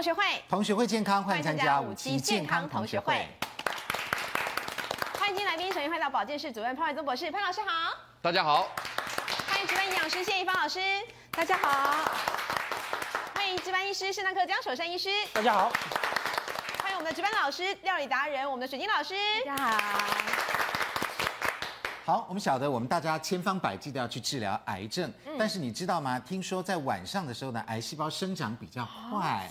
同学会，同学会健康，欢迎参加五期健康同学会。欢迎今天来宾，首先欢迎到保健室主任潘伟宗博士，潘老师好。大家好。欢迎值班营养师谢一芳老师，大家好。欢迎值班医师肾脏科江守山医师，大家好。欢迎我们的值班老师料理达人我们的水晶老师，大家好。好，我们晓得我们大家千方百计的要去治疗癌症，嗯、但是你知道吗？听说在晚上的时候呢，癌细胞生长比较快？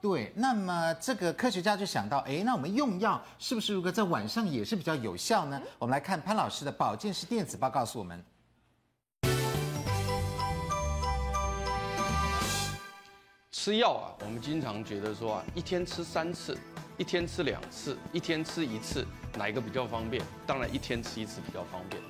对，那么这个科学家就想到，哎，那我们用药是不是如果在晚上也是比较有效呢？嗯、我们来看潘老师的保健室电子报告诉我们，吃药啊，我们经常觉得说啊，一天吃三次。一天吃两次，一天吃一次，哪一个比较方便？当然一天吃一次比较方便。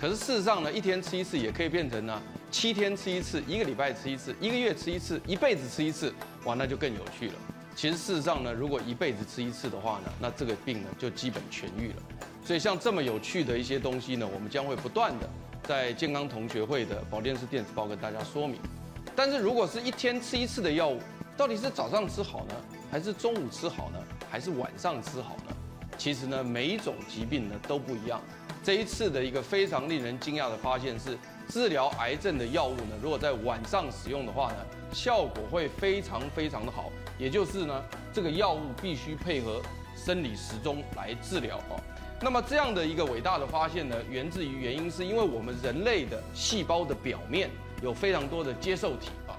可是事实上呢，一天吃一次也可以变成呢，七天吃一次，一个礼拜吃一次，一个月吃一次，一辈子吃一次，哇，那就更有趣了。其实事实上呢，如果一辈子吃一次的话呢，那这个病呢就基本痊愈了。所以像这么有趣的一些东西呢，我们将会不断的在健康同学会的保健室电子报跟大家说明。但是如果是一天吃一次的药物，到底是早上吃好呢，还是中午吃好呢？还是晚上吃好呢？其实呢，每一种疾病呢都不一样。这一次的一个非常令人惊讶的发现是，治疗癌症的药物呢，如果在晚上使用的话呢，效果会非常非常的好。也就是呢，这个药物必须配合生理时钟来治疗哦。那么这样的一个伟大的发现呢，源自于原因是因为我们人类的细胞的表面有非常多的接受体啊。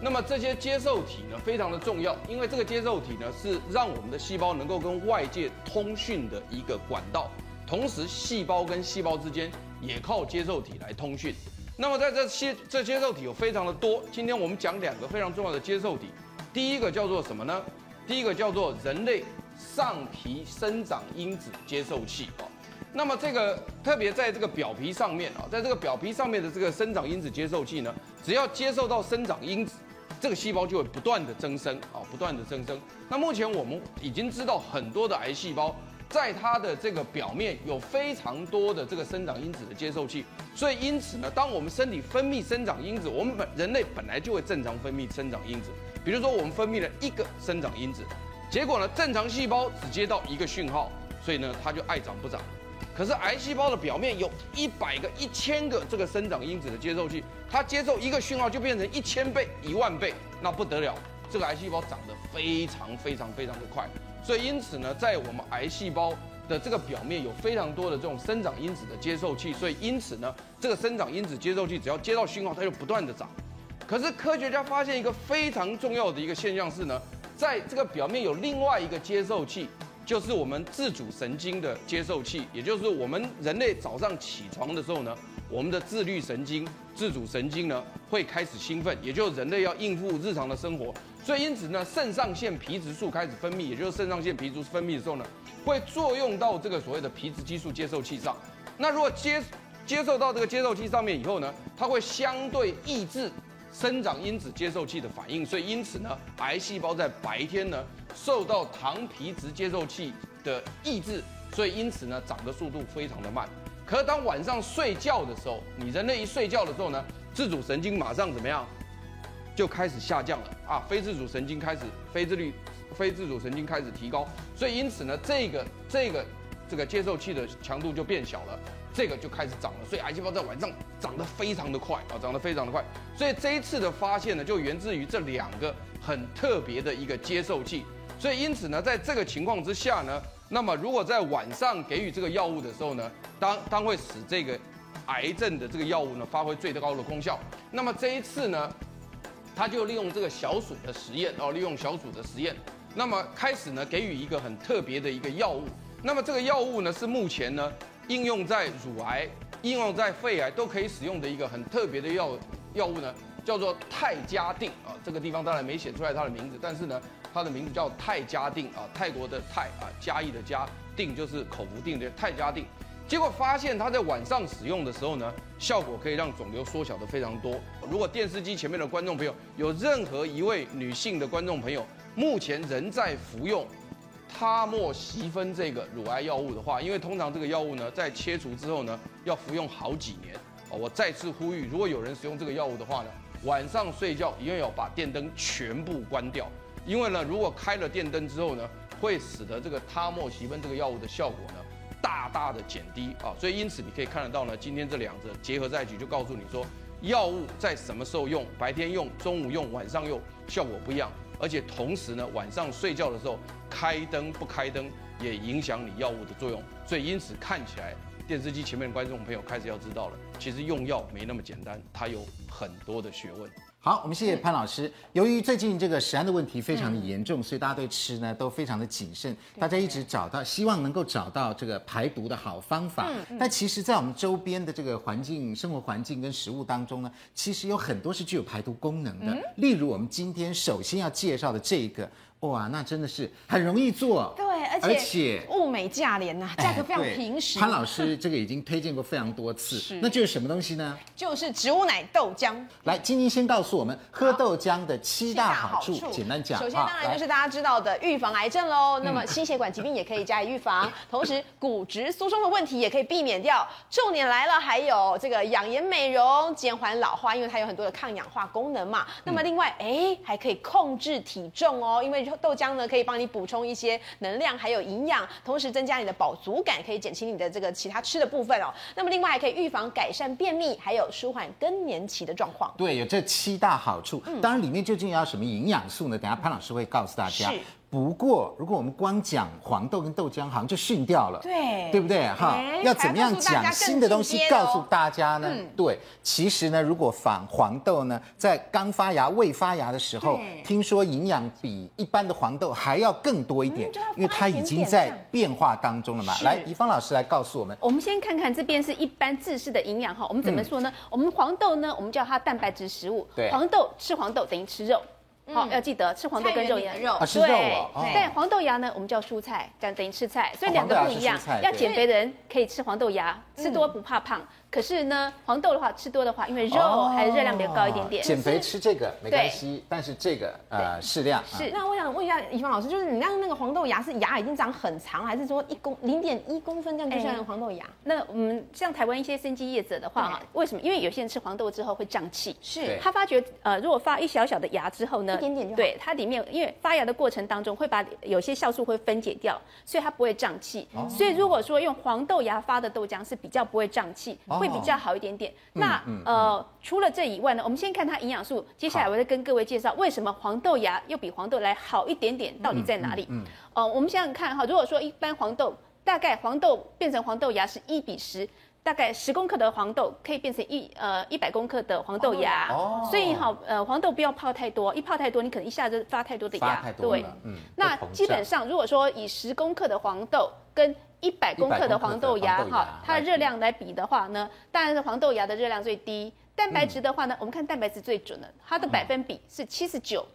那么这些接受体呢，非常的重要，因为这个接受体呢是让我们的细胞能够跟外界通讯的一个管道，同时细胞跟细胞之间也靠接受体来通讯。那么在这些这接受体有非常的多，今天我们讲两个非常重要的接受体，第一个叫做什么呢？第一个叫做人类上皮生长因子接受器啊。那么这个特别在这个表皮上面啊，在这个表皮上面的这个生长因子接受器呢，只要接受到生长因子。这个细胞就会不断的增生啊，不断的增生。那目前我们已经知道很多的癌细胞，在它的这个表面有非常多的这个生长因子的接受器，所以因此呢，当我们身体分泌生长因子，我们本人类本来就会正常分泌生长因子。比如说我们分泌了一个生长因子，结果呢，正常细胞只接到一个讯号，所以呢，它就爱长不长。可是癌细胞的表面有一百个、一千个这个生长因子的接受器，它接受一个讯号就变成一千倍、一万倍，那不得了，这个癌细胞长得非常非常非常的快。所以因此呢，在我们癌细胞的这个表面有非常多的这种生长因子的接受器，所以因此呢，这个生长因子接受器只要接到讯号，它就不断的长。可是科学家发现一个非常重要的一个现象是呢，在这个表面有另外一个接受器。就是我们自主神经的接受器，也就是我们人类早上起床的时候呢，我们的自律神经、自主神经呢会开始兴奋，也就是人类要应付日常的生活，所以因此呢，肾上腺皮质素开始分泌，也就是肾上腺皮质分泌的时候呢，会作用到这个所谓的皮质激素接受器上。那如果接接受到这个接受器上面以后呢，它会相对抑制生长因子接受器的反应，所以因此呢，癌细胞在白天呢。受到糖皮质接受器的抑制，所以因此呢，长的速度非常的慢。可当晚上睡觉的时候，你人类一睡觉的时候呢，自主神经马上怎么样，就开始下降了啊，非自主神经开始非自律，非自主神经开始提高，所以因此呢，这个这个这个接受器的强度就变小了，这个就开始长了。所以癌细胞在晚上长得非常的快啊，长得非常的快。所以这一次的发现呢，就源自于这两个很特别的一个接受器。所以因此呢，在这个情况之下呢，那么如果在晚上给予这个药物的时候呢，当当会使这个癌症的这个药物呢发挥最高的功效。那么这一次呢，他就利用这个小鼠的实验哦，利用小鼠的实验，那么开始呢给予一个很特别的一个药物。那么这个药物呢是目前呢应用在乳癌、应用在肺癌都可以使用的一个很特别的药药物呢，叫做泰加定啊。这个地方当然没写出来它的名字，但是呢。它的名字叫泰加定啊，泰国的泰啊，嘉义的嘉，定就是口服定的泰加定。结果发现它在晚上使用的时候呢，效果可以让肿瘤缩小的非常多。如果电视机前面的观众朋友有任何一位女性的观众朋友，目前仍在服用他莫西芬这个乳癌药物的话，因为通常这个药物呢，在切除之后呢，要服用好几年。我再次呼吁，如果有人使用这个药物的话呢，晚上睡觉一定要把电灯全部关掉。因为呢，如果开了电灯之后呢，会使得这个他莫西芬这个药物的效果呢，大大的减低啊。所以因此你可以看得到呢，今天这两者结合在一起，就告诉你说，药物在什么时候用，白天用、中午用、晚上用，效果不一样。而且同时呢，晚上睡觉的时候开灯不开灯，也影响你药物的作用。所以因此看起来，电视机前面的观众朋友开始要知道了，其实用药没那么简单，它有很多的学问。好，我们谢谢潘老师。由于最近这个食安的问题非常的严重，所以大家对吃呢都非常的谨慎。大家一直找到，希望能够找到这个排毒的好方法。但其实，在我们周边的这个环境、生活环境跟食物当中呢，其实有很多是具有排毒功能的。例如，我们今天首先要介绍的这个。哇，那真的是很容易做，对，而且物美价廉呐，价格非常平实。潘老师这个已经推荐过非常多次，是，那就是什么东西呢？就是植物奶豆浆。来，晶晶先告诉我们喝豆浆的七大好处，简单讲。首先当然就是大家知道的预防癌症喽，那么心血管疾病也可以加以预防，同时骨质疏松的问题也可以避免掉。重点来了，还有这个养颜美容、减缓老化，因为它有很多的抗氧化功能嘛。那么另外，哎，还可以控制体重哦，因为。豆浆呢，可以帮你补充一些能量，还有营养，同时增加你的饱足感，可以减轻你的这个其他吃的部分哦。那么另外还可以预防改善便秘，还有舒缓更年期的状况。对，有这七大好处。嗯、当然里面究竟要什么营养素呢？等下潘老师会告诉大家。是。不过，如果我们光讲黄豆跟豆浆，好像就逊掉了，对，对不对？哈、欸，要怎么样讲新的东西告诉大家呢？嗯、对，其实呢，如果仿黄豆呢，在刚发芽、未发芽的时候，听说营养比一般的黄豆还要更多一点，嗯、因为它已经在变化当中了嘛。来，怡芳老师来告诉我们。我们先看看这边是一般制式的营养哈，我们怎么说呢？嗯、我们黄豆呢，我们叫它蛋白质食物。对，黄豆吃黄豆等于吃肉。好，要记得吃黄豆跟肉一样，肉对。但黄豆芽呢，我们叫蔬菜，这样等于吃菜，所以两个不一样。要减肥的人可以吃黄豆芽，吃多不怕胖。可是呢，黄豆的话吃多的话，因为肉还是热量比较高一点点。减肥吃这个没关系，但是这个呃适量。是。那我想问一下怡芳老师，就是你让那个黄豆芽是芽已经长很长，还是说一公零点一公分这样就像黄豆芽？那我们像台湾一些生机业者的话哈，为什么？因为有些人吃黄豆之后会胀气。是。他发觉呃，如果发一小小的芽之后呢，一点点就对它里面，因为发芽的过程当中会把有些酵素会分解掉，所以它不会胀气。所以如果说用黄豆芽发的豆浆是比较不会胀气，会比较好一点点。那呃，除了这以外呢，我们先看它营养素。接下来我再跟各位介绍为什么黄豆芽又比黄豆来好一点点，到底在哪里？嗯，哦，我们想想看哈，如果说一般黄豆大概黄豆变成黄豆芽是一比十，大概十公克的黄豆可以变成一呃一百公克的黄豆芽。哦，所以哈呃黄豆不要泡太多，一泡太多你可能一下子发太多的芽。对，嗯，那基本上如果说以十公克的黄豆跟一百公克的黄豆芽哈，它的热量来比的话呢，当然是黄豆芽的热量最低。蛋白质的话呢，我们看蛋白质最准的，它的百分比是七十九。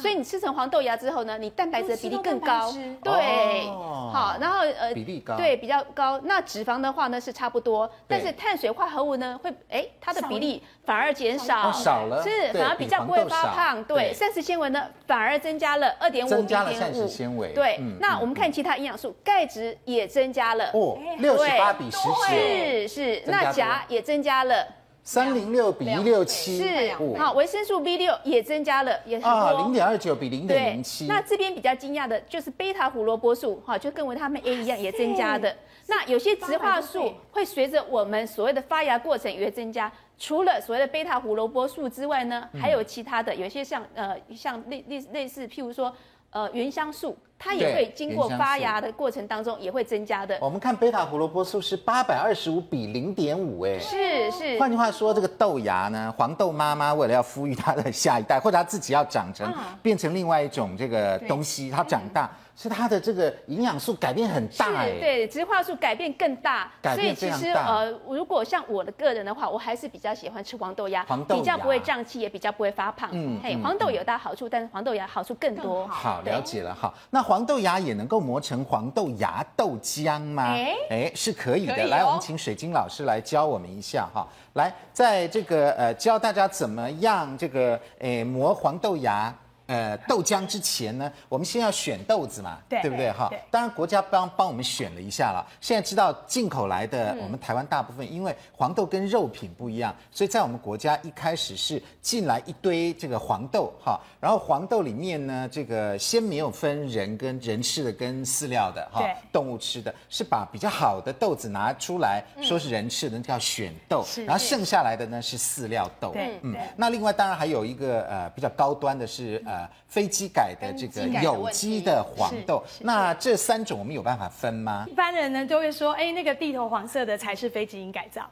所以你吃成黄豆芽之后呢，你蛋白质的比例更高。对，好，然后呃，比例高，对，比较高。那脂肪的话呢是差不多，但是碳水化合物呢会哎，它的比例反而减少，少了，是反而比较不会发胖。对，膳食纤维呢反而增加了二点五，增加了膳食纤维。对，那我们看其他营养素，钙质也增加了，哦，六十八比十九，是是，那钾也增加了。三零六比一六七是好，维生素 B 六也增加了，也是啊，零点二九比零点零七。那这边比较惊讶的就是贝塔胡萝卜素，哈，就跟维他命 A 一样也增加的。那有些植化素会随着我们所谓的发芽过程也会增加，除了所谓的贝塔胡萝卜素之外呢，还有其他的，有些像呃像类类类似譬如说呃原香素。它也会经过发芽的过程当中也会增加的。我们看贝塔胡萝卜素是八百二十五比零点五，哎，是是。换句话说，这个豆芽呢，黄豆妈妈为了要抚育它的下一代，或者它自己要长成变成另外一种这个东西，它长大。是它的这个营养素改变很大，哎，对，植化素改变更大，改。所以其实呃，如果像我的个人的话，我还是比较喜欢吃黄豆芽，黄豆芽比较不会胀气，也比较不会发胖。嗯，嘿，黄豆有大好处，但是黄豆芽好处更多。好，了解了。好，那黄豆芽也能够磨成黄豆芽豆浆吗？哎，哎，是可以的。来，我们请水晶老师来教我们一下哈。来，在这个呃教大家怎么样这个诶磨黄豆芽。呃豆浆之前呢，我们先要选豆子嘛，对，对不对哈？当然国家帮帮我们选了一下了。现在知道进口来的，我们台湾大部分因为黄豆跟肉品不一样，所以在我们国家一开始是进来一堆这个黄豆哈，然后黄豆里面呢，这个先没有分人跟人吃的跟饲料的哈，动物吃的，是把比较好的豆子拿出来说是人吃的，叫选豆，然后剩下来的呢是饲料豆。嗯，那另外当然还有一个呃比较高端的是呃非机改的这个有机的黄豆。那这三种我们有办法分吗？一般人呢都会说，哎，那个地头黄色的才是非基因改造，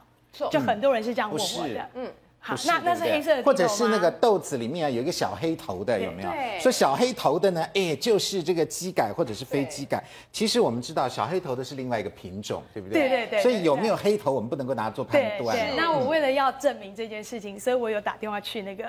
就很多人是这样问我的。嗯。好，那那是黑色的，或者是那个豆子里面有一个小黑头的，有没有？对。所以小黑头的呢，哎，就是这个机改或者是非机改。其实我们知道小黑头的是另外一个品种，对不对？对对对。所以有没有黑头，我们不能够拿它做判断。对。那我为了要证明这件事情，所以我有打电话去那个。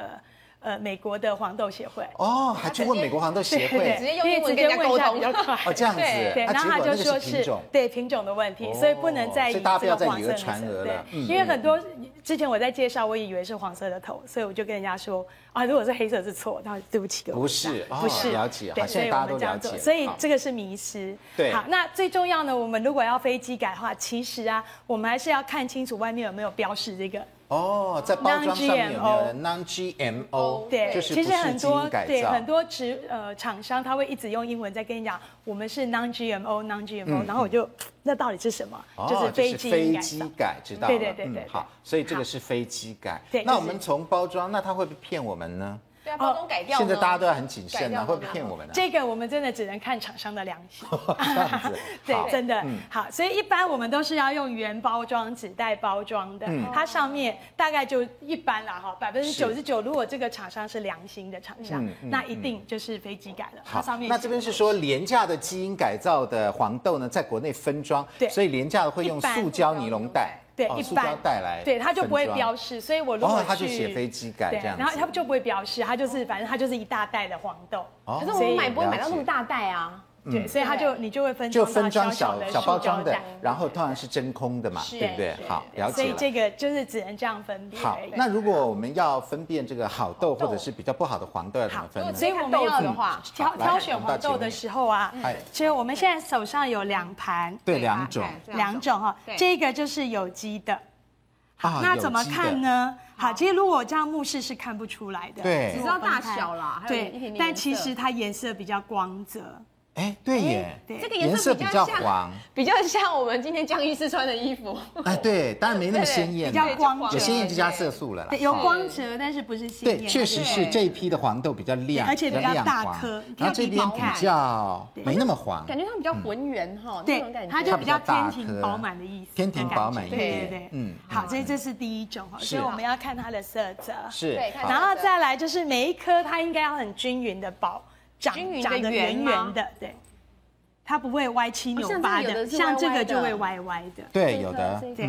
呃，美国的黄豆协会。哦，还去问美国黄豆协会，直接用英文跟人家沟通。比较快。哦，这样子，对，然后他就说是对品种的问题，所以不能再以这个黄色的传讹了。因为很多之前我在介绍，我以为是黄色的头，所以我就跟人家说啊，如果是黑色是错，那对不起各位，不是，不是。了解，对，所以大家都了解，所以这个是迷失。对，好，那最重要呢，我们如果要飞机改的话，其实啊，我们还是要看清楚外面有没有标示这个。哦，在包装上面有没有 non-GMO？对，就是其实很多对很多植呃厂商他会一直用英文在跟你讲，我们是 non-GMO，non-GMO，然后我就那到底是什么？就是飞机改，知道吗。对对对对，好，所以这个是飞机改。对，那我们从包装，那他会不会骗我们呢？对啊，包装改掉。现在大家都要很谨慎啊，会不会骗我们呢？这个我们真的只能看厂商的良心。这样子，对，真的好。所以一般我们都是要用原包装纸袋包装的，它上面大概就一般啦哈，百分之九十九，如果这个厂商是良心的厂商，那一定就是非机改了。它上面那这边是说廉价的基因改造的黄豆呢，在国内分装，对，所以廉价的会用塑胶尼龙袋。对，一般带来，对，它就不会标示，所以我如果去，他就写飞机改这样，然后它就不会标示，它就是反正它就是一大袋的黄豆。可是我们买不会买到那么大袋啊。对，所以它就你就会分就分装小小包装的，然后当然是真空的嘛，对不对？好，了解。所以这个就是只能这样分辨。好，那如果我们要分辨这个好豆或者是比较不好的黄豆要怎么分呢？所以我们要的话，挑挑选黄豆的时候啊，其实我们现在手上有两盘，对，两种，两种哈，这个就是有机的。好，那怎么看呢？好，其实如果这样目视是看不出来的，对，只知道大小啦，对，但其实它颜色比较光泽。哎，对耶，这个颜色比较黄，比较像我们今天江医师穿的衣服。哎，对，当然没那么鲜艳，比较光泽，有鲜艳就加色素了啦。有光泽，但是不是鲜艳。对，确实是这一批的黄豆比较亮，而且比较大颗，然后这边比较没那么黄，感觉它比较浑圆哈，对，它就比较天庭饱满的意思，天庭饱满一点。对对对，嗯，好，所以这是第一种哈，所以我们要看它的色泽，是，然后再来就是每一颗它应该要很均匀的饱长，长得圆圆的，对。它不会歪七扭八的，像这个就会歪歪的。对，有的。对，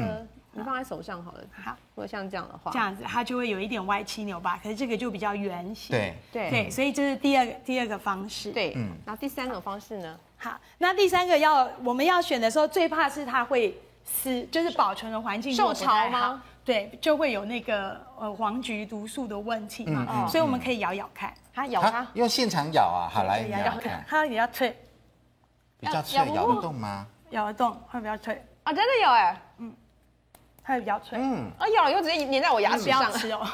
你放在手上好了。好，如果像这样的话，这样子它就会有一点歪七扭八，可是这个就比较圆形。对对对，所以这是第二个第二个方式。对，嗯。然后第三种方式呢？好，那第三个要我们要选的时候，最怕是它会撕，就是保存的环境受潮吗？对，就会有那个呃黄菊毒素的问题嘛。所以我们可以咬咬看，它咬它，用现场咬啊。好，来咬咬看，它比较脆。比较脆，咬得动吗？咬得动，会比较脆。啊！真的有哎，嗯，它会比较脆，嗯，啊，咬了以后直接粘在我牙齿上，吃哦，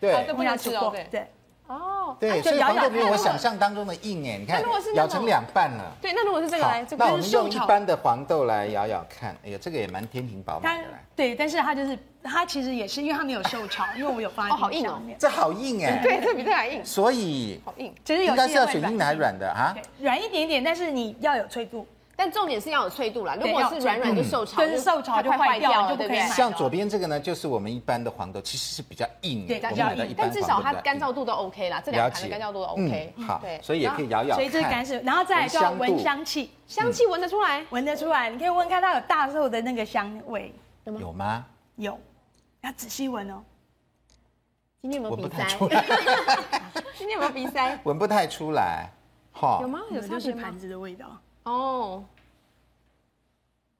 对，不要吃哦，对，哦，对，所以黄豆没有我想象当中的硬哎，你看，咬成两半了，对，那如果是这个来，那我们用一般的黄豆来咬咬看，哎呀，这个也蛮天庭饱满的，对，但是它就是它其实也是因为它没有受潮，因为我有放在冰箱里面，这好硬哎，对，这比这还硬，所以好硬，其实应该是要选硬的还是软的？啊？软一点点，但是你要有脆度。但重点是要有脆度啦，如果是软软就受潮，跟受潮就坏掉，就不可以。像左边这个呢，就是我们一般的黄豆，其实是比较硬，对，比较硬，但至少它干燥度都 OK 啦，这两盘的干燥度都 OK。好，对，所以也可以咬咬。所以这是干湿，然后再来就要闻香气，香气闻得出来，闻得出来，你可以闻看它有大豆的那个香味，有吗？有，要仔细闻哦。今天有没有鼻塞？今天有没有鼻塞？闻不太出来，哈。有吗？有就是盘子的味道。哦，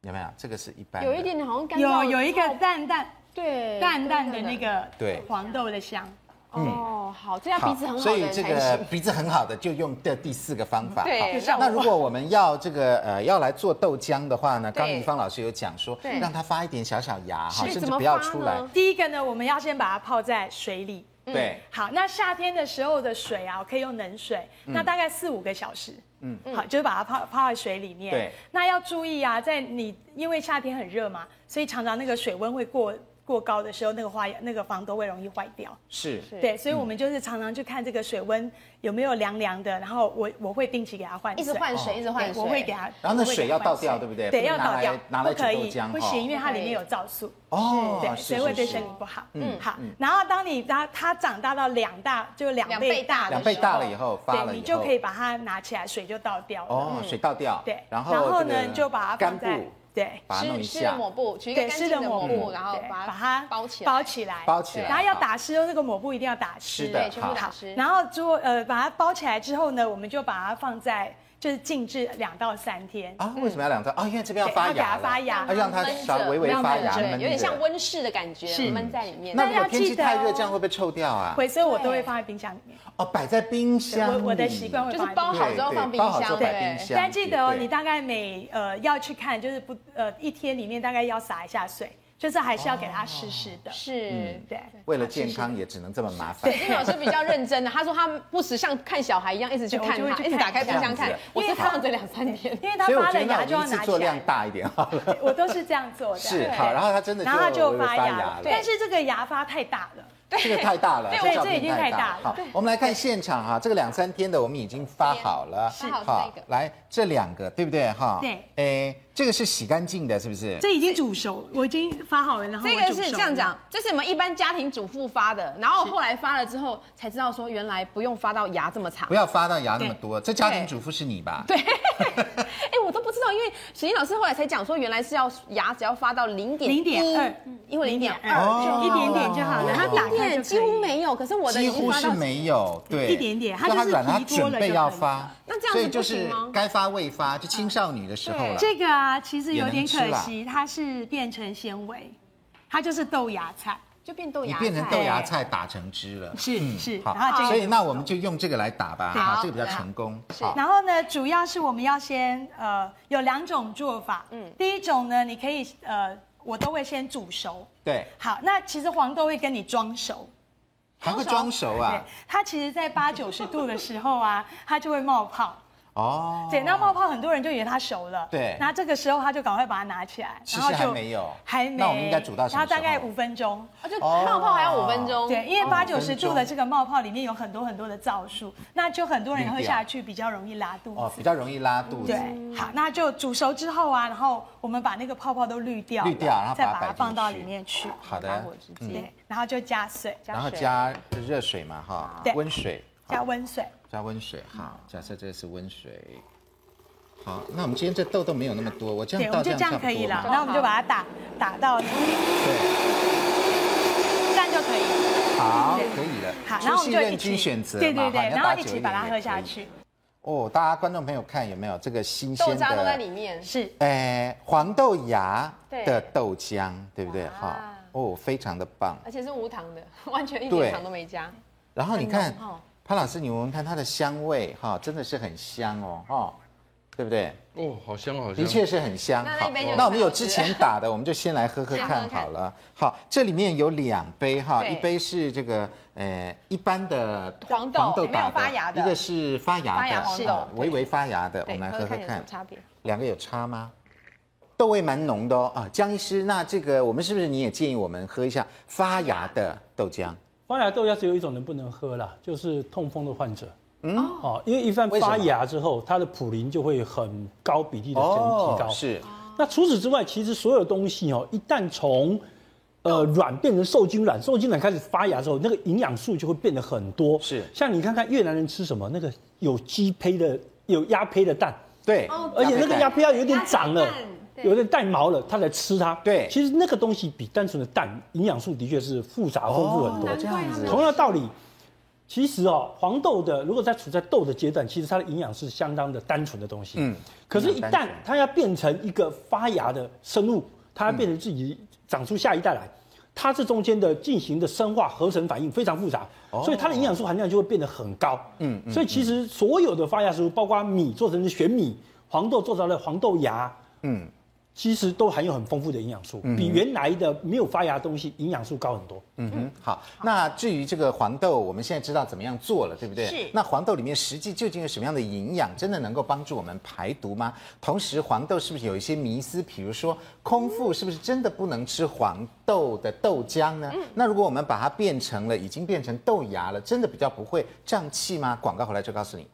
有没有？这个是一般，有一点点好像干，有有一个淡淡，对，淡淡的那个对黄豆的香，哦，好，这样鼻子很好，所以这个鼻子很好的就用的第四个方法。对，那如果我们要这个呃要来做豆浆的话呢，刚刚宜芳老师有讲说，让它发一点小小芽哈，甚至不要出来。第一个呢，我们要先把它泡在水里。对，好，那夏天的时候的水啊，我可以用冷水，那大概四五个小时。嗯，好，就是把它泡泡在水里面。对，那要注意啊，在你因为夏天很热嘛，所以常常那个水温会过。过高的时候，那个花那个房都会容易坏掉。是，对，所以我们就是常常去看这个水温有没有凉凉的，然后我我会定期给它换水，一直换水，一直换水，我会给它。然后那水要倒掉，对不对？对，要倒掉，拿来煮豆浆，不行，因为它里面有皂素。哦，对，水会对身体不好。嗯，好。然后当你它它长大到两大，就两倍大，两倍大了以后，发了以后，你就可以把它拿起来，水就倒掉。哦，水倒掉。对，然后呢，就把它放在。对，湿湿的抹布，取一个干净的抹布，然后把它包起来，包起来，包起来。然后要打湿哦，那个抹布一定要打湿，对，全部打湿。然后做呃，把它包起来之后呢，我们就把它放在。就是静置两到三天啊？为什么要两到？啊，因为这边要发芽，要发芽，要让它稍微微发芽，有点像温室的感觉，闷在里面。那如果天气太热，这样会不会臭掉啊？会，所以我都会放在冰箱里面。哦，摆在冰箱。我我的习惯会就是包好之后放冰箱，对。但记得哦，你大概每呃要去看，就是不呃一天里面大概要洒一下水。就是还是要给他试试的，是，对，为了健康也只能这么麻烦。对，金老师比较认真的，他说他不时像看小孩一样，一直去看就，一直打开冰箱看。我是放着两三天，因为他发了芽就要拿起来。做量大一点好了。我都是这样做的。是，好，然后他真的，然后它就发芽了。但是这个芽发太大了。这个太大了，对，这已经太大了。好，我们来看现场哈，这个两三天的我们已经发好了，是好，来这两个对不对哈？对，哎，这个是洗干净的，是不是？这已经煮熟，我已经发好了，然后这个是这样讲，这是我们一般家庭主妇发的，然后后来发了之后才知道说原来不用发到牙这么长，不要发到牙那么多。这家庭主妇是你吧？对，哎，我都不知道，因为沈英老师后来才讲说原来是要牙只要发到零点零点二，因为零点二就一点点就好了，它打开几乎没有。可是我的几乎是没有，对，一点点，它就是软，它准备要发，那这样子不行吗？该发未发，就青少年的时候了。这个啊，其实有点可惜，它是变成纤维，它就是豆芽菜，就变豆芽，你变成豆芽菜打成汁了。是是，好，然后所以那我们就用这个来打吧，好，这个比较成功。然后呢，主要是我们要先呃有两种做法，嗯，第一种呢，你可以呃，我都会先煮熟，对，好，那其实黄豆会跟你装熟。还会装熟啊？它其实，在八九十度的时候啊，它就会冒泡。哦，对，那冒泡很多人就以为它熟了。对，那这个时候他就赶快把它拿起来，然后就还没有，还没。那我们应该煮到什么时候？它大概五分钟，就冒泡还要五分钟。对，因为八九十度的这个冒泡里面有很多很多的皂素，那就很多人喝下去比较容易拉肚子。哦，比较容易拉肚子。对，好，那就煮熟之后啊，然后我们把那个泡泡都滤掉，滤掉，然后再把它放到里面去。好的，对，然后就加水，然后加热水嘛，哈，温水，加温水，加温水，好，假设这个是温水。好，那我们今天这豆豆没有那么多，我这样倒这样差不多。可以了，然后我们就把它打打到里面。对，这样就可以。好，可以了。好，然后我们就任君选择。对对对，然后一起把它喝下去。哦，大家观众朋友看有没有这个新鲜的？豆渣都在里面。是。哎，黄豆芽的豆浆，对不对？好，哦，非常的棒。而且是无糖的，完全一点糖都没加。然后你看，潘老师，你闻闻看它的香味，哈，真的是很香哦，哈。对不对？哦，好香，好香，的确是很香。好，那我们有之前打的，我们就先来喝喝看 好了。好，这里面有两杯哈，一杯是这个呃一般的黄豆，黄豆没有发芽的，一个是发芽的，是微微发芽的。我们来喝喝看，差别。两个有差吗？豆味蛮浓的哦。啊，江医师，那这个我们是不是你也建议我们喝一下发芽的豆浆？发芽豆芽只有一种人不能喝啦，就是痛风的患者。嗯，哦，因为一旦发芽之后，它的普林就会很高比例的提高。是。那除此之外，其实所有东西哦，一旦从呃软变成受精卵，受精卵开始发芽之后，那个营养素就会变得很多。是。像你看看越南人吃什么，那个有鸡胚的、有鸭胚的蛋。对。而且那个鸭胚要有点长了，有点带毛了，它才吃它。对。其实那个东西比单纯的蛋营养素的确是复杂丰富很多。这样子。同样道理。其实哦，黄豆的如果在处在豆的阶段，其实它的营养是相当的单纯的东西。嗯。可是，一旦它要变成一个发芽的生物，它要变成自己长出下一代来，它这中间的进行的生化合成反应非常复杂，所以它的营养素含量就会变得很高。嗯，所以其实所有的发芽食物，包括米做成的玄米、黄豆做成的黄豆芽，嗯。其实都含有很丰富的营养素，比原来的没有发芽的东西营养素高很多。嗯哼，好。那至于这个黄豆，我们现在知道怎么样做了，对不对？是。那黄豆里面实际究竟有什么样的营养，真的能够帮助我们排毒吗？同时，黄豆是不是有一些迷思？比如说，空腹是不是真的不能吃黄豆的豆浆呢？嗯。那如果我们把它变成了已经变成豆芽了，真的比较不会胀气吗？广告回来就告诉你。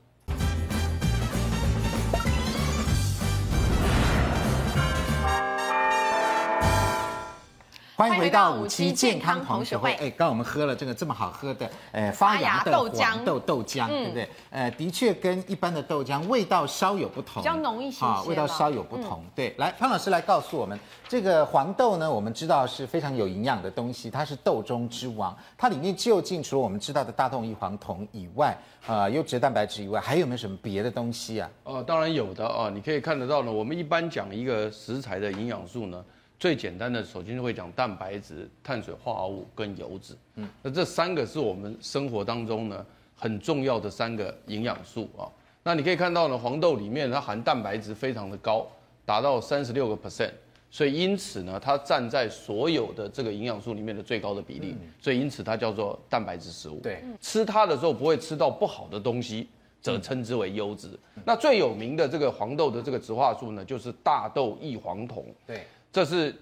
欢迎回到五期健康同学会。哎，刚刚我们喝了这个这么好喝的，呃，发芽的黄豆豆浆，对不对？呃，的确跟一般的豆浆味道稍有不同，比较浓一些啊，味道稍有不同。对，来，潘老师来告诉我们，这个黄豆呢，我们知道是非常有营养的东西，它是豆中之王。它里面究竟除了我们知道的大豆异黄酮以外，啊，优质蛋白质以外，还有没有什么别的东西啊？哦，当然有的啊，你可以看得到呢。我们一般讲一个食材的营养素呢。最简单的，首先就会讲蛋白质、碳水化合物跟油脂。嗯，那这三个是我们生活当中呢很重要的三个营养素啊。那你可以看到呢，黄豆里面它含蛋白质非常的高，达到三十六个 percent，所以因此呢，它占在所有的这个营养素里面的最高的比例。所以因此它叫做蛋白质食物。对，吃它的时候不会吃到不好的东西，则称之为优质。那最有名的这个黄豆的这个植化素呢，就是大豆异黄酮。对。这是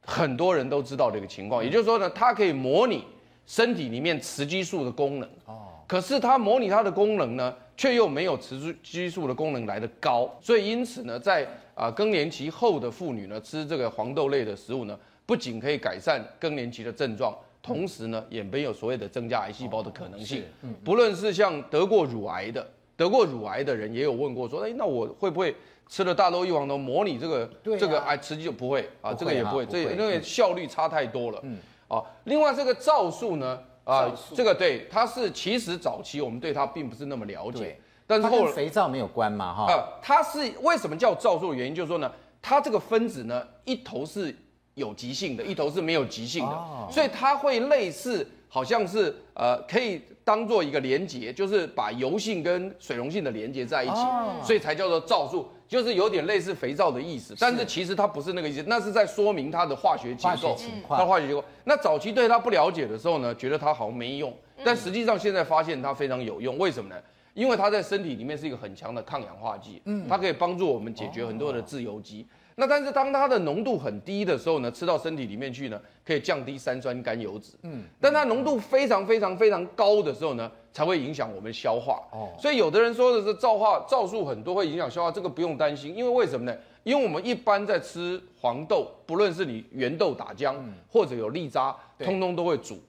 很多人都知道的一个情况，也就是说呢，它可以模拟身体里面雌激素的功能。哦。可是它模拟它的功能呢，却又没有雌激素的功能来得高。所以因此呢，在啊更年期后的妇女呢，吃这个黄豆类的食物呢，不仅可以改善更年期的症状，同时呢，也没有所谓的增加癌细胞的可能性。嗯。不论是像得过乳癌的，得过乳癌的人也有问过说，哎，那我会不会？吃了大豆异黄酮模拟这个、啊、这个哎，实际就不会啊，这个也不会，这因为效率差太多了。嗯，啊，另外这个皂素呢，啊，这个对，它是其实早期我们对它并不是那么了解，但是后来肥皂没有关嘛，哈，啊，它是为什么叫皂素的原因，就是说呢，它这个分子呢，一头是有极性的，一头是没有极性的，哦、所以它会类似，好像是呃可以。当做一个连接，就是把油性跟水溶性的连接在一起，哦、所以才叫做皂素，就是有点类似肥皂的意思。但是其实它不是那个意思，那是在说明它的化学结构。它的化学结构。那早期对它不了解的时候呢，觉得它好像没用，但实际上现在发现它非常有用。为什么呢？因为它在身体里面是一个很强的抗氧化剂，嗯，它可以帮助我们解决很多的自由基。哦那但是当它的浓度很低的时候呢，吃到身体里面去呢，可以降低三酸甘油脂。嗯，但它浓度非常非常非常高的时候呢，才会影响我们消化。哦，所以有的人说的是皂化皂素很多会影响消化，这个不用担心，因为为什么呢？因为我们一般在吃黄豆，不论是你原豆打浆，或者有粒渣，通通都会煮。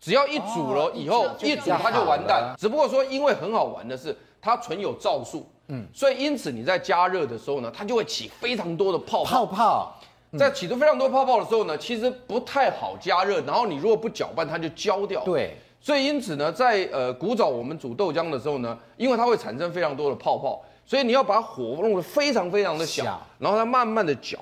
只要一煮了以后，一煮它就完蛋。只不过说，因为很好玩的是，它存有皂素。嗯，所以因此你在加热的时候呢，它就会起非常多的泡泡。泡泡，在起出非常多泡泡的时候呢，其实不太好加热。然后你如果不搅拌，它就焦掉。对，所以因此呢，在呃古早我们煮豆浆的时候呢，因为它会产生非常多的泡泡，所以你要把火弄得非常非常的小，小然后它慢慢的搅。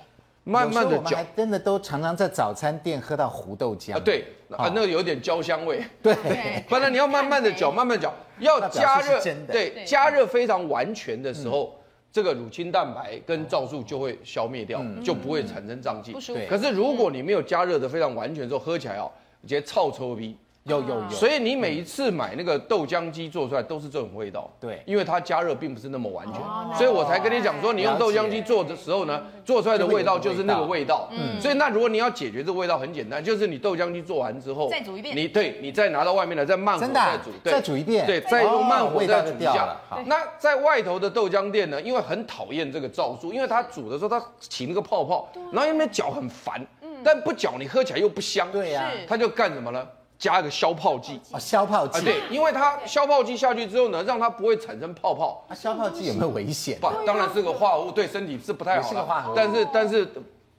慢慢的搅，真的都常常在早餐店喝到胡豆浆啊。对，啊，那个有点焦香味。对，不然你要慢慢的搅，慢慢搅，要加热。对，加热非常完全的时候，这个乳清蛋白跟皂素就会消灭掉，就不会产生胀气。不舒服。可是如果你没有加热的非常完全之后，喝起来哦，直接臭臭逼。有有有，所以你每一次买那个豆浆机做出来都是这种味道，对，因为它加热并不是那么完全，所以我才跟你讲说，你用豆浆机做的时候呢，做出来的味道就是那个味道，嗯，所以那如果你要解决这个味道，很简单，就是你豆浆机做完之后再煮一遍，你对，你再拿到外面来再慢火再煮，再煮一遍，对，再用慢火再煮一下。那在外头的豆浆店呢，因为很讨厌这个皂素，因为它煮的时候它起那个泡泡，然后因为搅很烦，但不搅你喝起来又不香，对呀，他就干什么呢？加一个消泡剂啊，消泡剂啊，对，因为它消泡剂下去之后呢，让它不会产生泡泡。啊，消泡剂有没有危险？不，当然是个化合物，对身体是不太好的。但是但是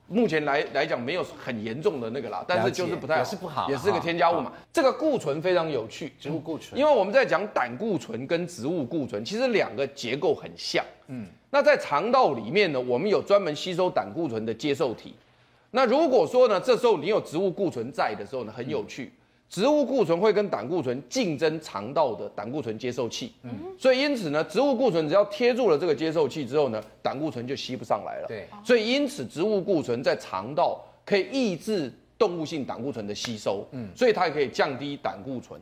目前来来讲没有很严重的那个啦，但是就是不太好，也是不好，也是个添加物嘛。这个固醇非常有趣，植物固醇，因为我们在讲胆固醇跟植物固醇，其实两个结构很像。嗯，那在肠道里面呢，我们有专门吸收胆固醇的接受体。那如果说呢，这时候你有植物固醇在的时候呢，很有趣，植物固醇会跟胆固醇竞争肠道的胆固醇接受器，嗯，所以因此呢，植物固醇只要贴住了这个接受器之后呢，胆固醇就吸不上来了，对，所以因此植物固醇在肠道可以抑制动物性胆固醇的吸收，嗯，所以它也可以降低胆固醇。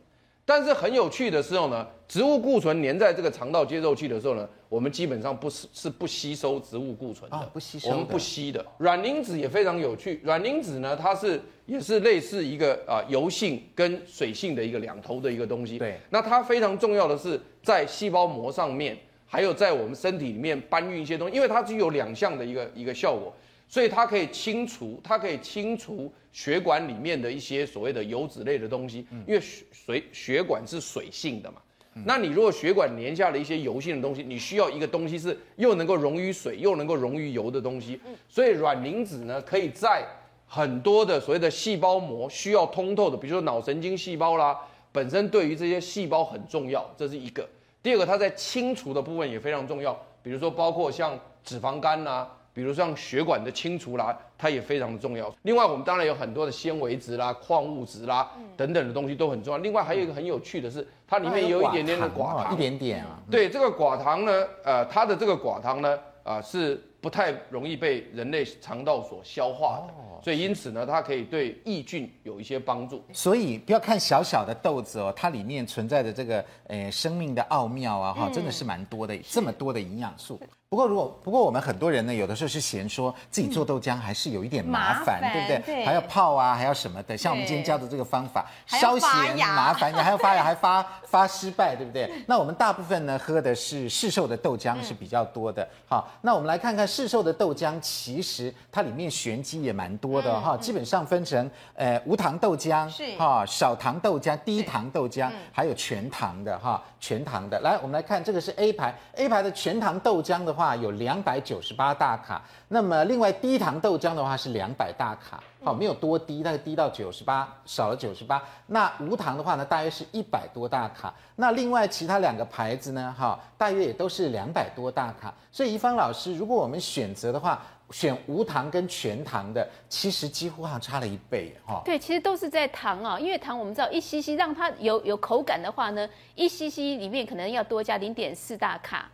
但是很有趣的时候呢，植物固醇粘在这个肠道接受器的时候呢，我们基本上不是是不吸收植物固醇的，哦、不吸收，我们不吸的。软磷脂也非常有趣，软磷脂呢，它是也是类似一个啊、呃、油性跟水性的一个两头的一个东西。对，那它非常重要的是在细胞膜上面，还有在我们身体里面搬运一些东西，因为它具有两项的一个一个效果。所以它可以清除，它可以清除血管里面的一些所谓的油脂类的东西，因为水血管是水性的嘛。那你如果血管粘下了一些油性的东西，你需要一个东西是又能够溶于水又能够溶于油的东西。所以软磷脂呢，可以在很多的所谓的细胞膜需要通透的，比如说脑神经细胞啦，本身对于这些细胞很重要，这是一个。第二个，它在清除的部分也非常重要，比如说包括像脂肪肝呐。比如像血管的清除啦，它也非常的重要。另外，我们当然有很多的纤维质啦、矿物质啦等等的东西都很重要。另外，还有一个很有趣的是，它里面有一点点的寡糖，一点点啊。对，这个寡糖呢，呃，它的这个寡糖呢，啊、呃，是不太容易被人类肠道所消化的。所以因此呢，它可以对抑菌有一些帮助。所以不要看小小的豆子哦，它里面存在的这个呃生命的奥妙啊，哈，真的是蛮多的，这么多的营养素。不过，如果不过我们很多人呢，有的时候是嫌说自己做豆浆还是有一点麻烦，嗯、对不对？对，还要泡啊，还要什么的。像我们今天教的这个方法，稍嫌麻烦，你还要发芽，还发发失败，对不对？那我们大部分呢喝的是市售的豆浆是比较多的。好，那我们来看看市售的豆浆，其实它里面玄机也蛮多的哈。基本上分成呃无糖豆浆是哈，少糖豆浆、低糖豆浆，还有全糖的哈，全糖的。来，我们来看这个是 A 牌，A 牌的全糖豆浆的话。话有两百九十八大卡，那么另外低糖豆浆的话是两百大卡，好，没有多低，大概低到九十八，少了九十八。那无糖的话呢，大约是一百多大卡。那另外其他两个牌子呢，哈，大约也都是两百多大卡。所以宜芳老师，如果我们选择的话，选无糖跟全糖的，其实几乎好像差了一倍，哈。对，其实都是在糖啊，因为糖我们知道一 cc 让它有有口感的话呢，一 cc 里面可能要多加零点四大卡。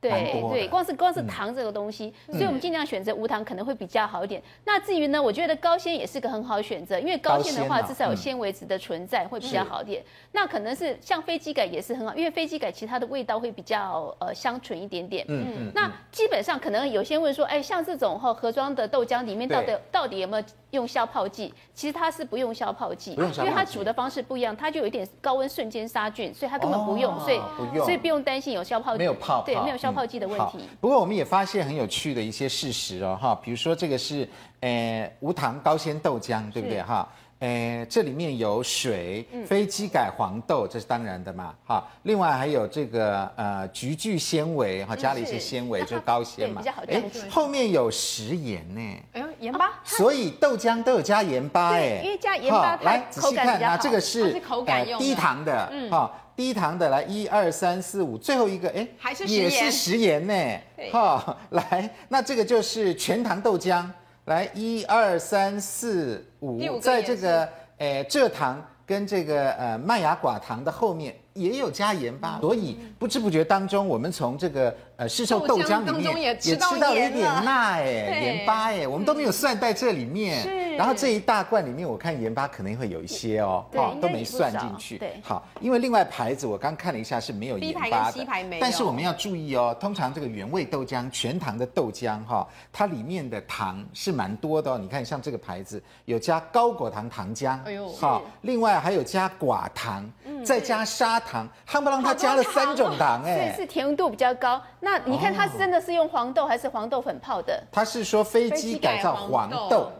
对对，光是光是糖这个东西，嗯、所以我们尽量选择无糖可能会比较好一点。嗯、那至于呢，我觉得高纤也是个很好选择，因为高纤的话至少有纤维质的存在会比较好一点。嗯、那可能是像飞机改也是很好，因为飞机改其他的味道会比较呃香醇一点点。嗯嗯。那基本上可能有些问说，哎，像这种哈盒装的豆浆里面到底对到底有没有用消泡剂？其实它是不用消泡剂，因为它煮的方式不一样，它就有一点高温瞬间杀菌，所以它根本不用，哦、所以不用所以不用担心有消泡剂。没有泡，对，没有消泡剂的问题。嗯、不过我们也发现很有趣的一些事实哦，哈，比如说这个是呃无糖高纤豆浆，对不对哈？呃，这里面有水，飞机改黄豆，这是当然的嘛，哈。另外还有这个呃菊苣纤维，哈，加了一些纤维，就是高纤嘛。哎，后面有食盐呢。哎呦，盐巴。所以豆浆都有加盐巴，哎。因为加盐巴，来仔细看啊，这个是呃低糖的，嗯哈，低糖的，来一二三四五，最后一个，哎，还是也是食盐呢，哈，来，那这个就是全糖豆浆。来，一二三四五，在这个诶蔗糖跟这个呃麦芽寡糖的后面也有加盐巴，所以不知不觉当中，我们从这个。呃，市售豆浆里面也吃到了一点钠哎，盐巴哎，我们都没有算在这里面。是。然后这一大罐里面，我看盐巴可能会有一些哦，哦，都没算进去。对。好，因为另外牌子我刚看了一下是没有盐巴的。但是我们要注意哦，通常这个原味豆浆、全糖的豆浆哈，它里面的糖是蛮多的哦。你看像这个牌子有加高果糖糖浆，哎呦，好，另外还有加寡糖，再加砂糖，夯不啷它加了三种糖哎，所以是甜度比较高。那你看它是真的是用黄豆还是黄豆粉泡的？它是说飞机改造黄豆，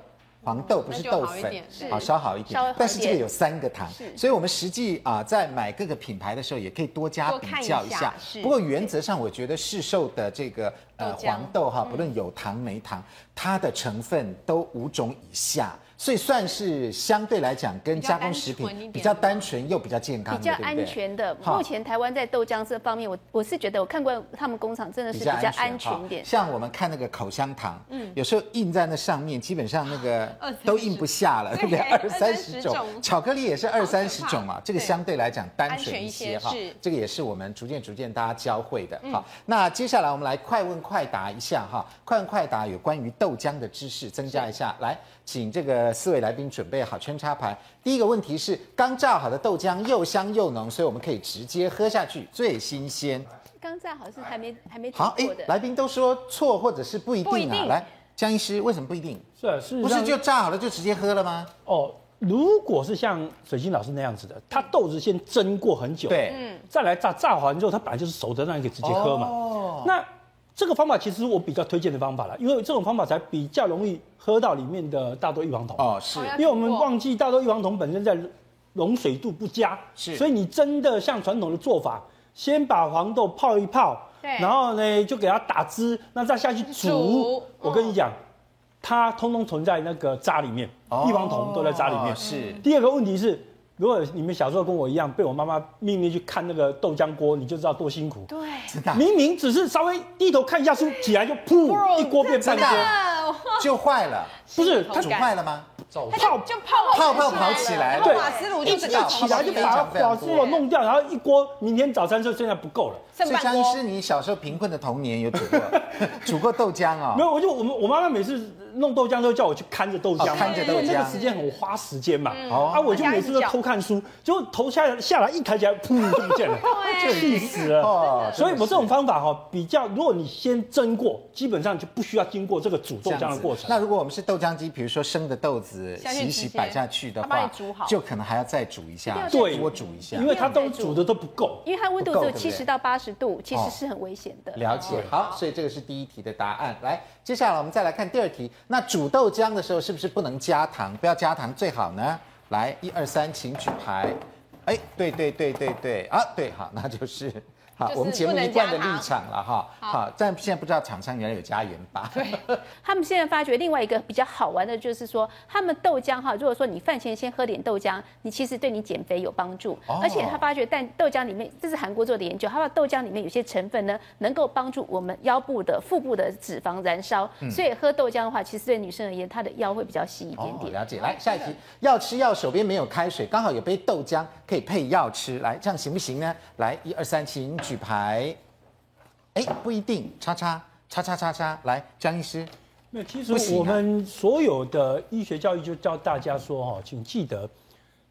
黄豆不是豆粉，好稍好一点。但是这个有三个糖，所以我们实际啊在买各个品牌的时候也可以多加比较一下。不过原则上我觉得市售的这个呃黄豆哈，不论有糖没糖，它的成分都五种以下。所以算是相对来讲跟加工食品比较单纯又比较健康，比较安全的。目前台湾在豆浆这方面，我我是觉得我看过他们工厂真的是比较安全一点。像我们看那个口香糖，嗯，有时候印在那上面，基本上那个都印不下了，对不对？二三十种，巧克力也是二三十种嘛，这个相对来讲单纯一些哈。这个也是我们逐渐逐渐大家教会的。好，那接下来我们来快问快答一下哈，快问快答有关于豆浆的知识增加一下，来。请这个四位来宾准备好圈插牌。第一个问题是，刚榨好的豆浆又香又浓，所以我们可以直接喝下去，最新鲜。刚榨好是还没还没好哎，来宾都说错或者是不一定啊。定来，江医师为什么不一定？是啊，是不是就榨好了就直接喝了吗？哦，如果是像水晶老师那样子的，他豆子先蒸过很久，对，嗯，再来榨，榨完之后它本来就是熟的，那你可以直接喝嘛。哦，那。这个方法其实我比较推荐的方法了，因为这种方法才比较容易喝到里面的大豆异黄酮。哦，是，因为我们忘记大豆异黄酮本身在溶水度不佳，是，所以你真的像传统的做法，先把黄豆泡一泡，对，然后呢就给它打汁，那再下去煮，煮。我跟你讲，它通通存在那个渣里面，异黄酮都在渣里面，哦、是。第二个问题是。如果你们小时候跟我一样被我妈妈命令去看那个豆浆锅，你就知道多辛苦。对，明明只是稍微低头看一下书，起来就噗，一锅变半锅，就坏了。不是它煮坏了吗？泡就泡泡泡跑起来，对，瓦斯炉一起来就把瓦斯炉弄掉，然后一锅明天早餐就现在不够了。所以江医师，你小时候贫困的童年有煮过？煮过豆浆啊？没有，我就我们我妈妈每次弄豆浆都叫我去看着豆浆，看着豆浆，那个时间很花时间嘛。啊，我就每次都偷看书，结果头下来下来一抬起来，噗就不见了，气死了。所以我这种方法哈，比较如果你先蒸过，基本上就不需要经过这个煮豆浆的过程。那如果我们是豆浆机，比如说生的豆子洗洗摆下去的话，就可能还要再煮一下，对，多煮一下，因为它都煮的都不够，因为它温度只有七十到八十度，其实是很危险的。了解，好，所以这个是第一题的答案。来，接下来我们再来看第二题。那煮豆浆的时候是不是不能加糖？不要加糖最好呢？来，一二三，请举牌。哎，对对对对对，啊，对，好，那就是。好，我们节目一贯的立场了哈。好，但现在不知道厂商原来有加盐巴。对，他们现在发觉另外一个比较好玩的，就是说他们豆浆哈，如果说你饭前先喝点豆浆，你其实对你减肥有帮助。而且他发觉，但豆浆里面，这是韩国做的研究，他把豆浆里面有些成分呢，能够帮助我们腰部的腹部的脂肪燃烧。所以喝豆浆的话，其实对女生而言，她的腰会比较细一点点。了解。来，下一题，要吃药，手边没有开水，刚好有杯豆浆可以配药吃，来，这样行不行呢？来，一二三，请。举牌，哎，不一定，叉叉叉叉叉叉，来，江医师。那其实我们所有的医学教育就教大家说哈，请记得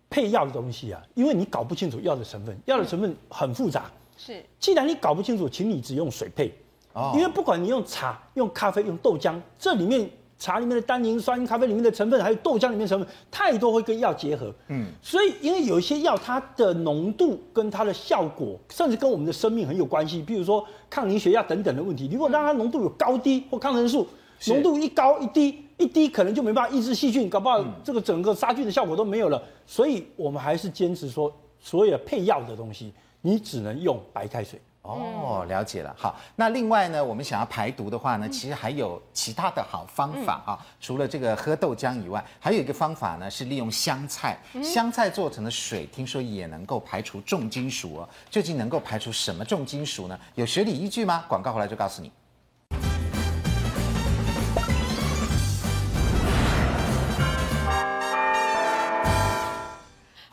配药的东西啊，因为你搞不清楚药的成分，药的成分很复杂。是，既然你搞不清楚，请你只用水配。哦，因为不管你用茶、用咖啡、用豆浆，这里面。茶里面的单宁酸，咖啡里面的成分，还有豆浆里面的成分，太多会跟药结合。嗯，所以因为有一些药，它的浓度跟它的效果，甚至跟我们的生命很有关系。比如说抗凝血药等等的问题，如果让它浓度有高低或抗生素浓度一高一低，一低可能就没办法抑制细菌，搞不好这个整个杀菌的效果都没有了。所以我们还是坚持说，所有配药的东西，你只能用白开水。哦，了解了。好，那另外呢，我们想要排毒的话呢，其实还有其他的好方法啊。除了这个喝豆浆以外，还有一个方法呢，是利用香菜。香菜做成的水，听说也能够排除重金属哦。究竟能够排除什么重金属呢？有学理依据吗？广告回来就告诉你。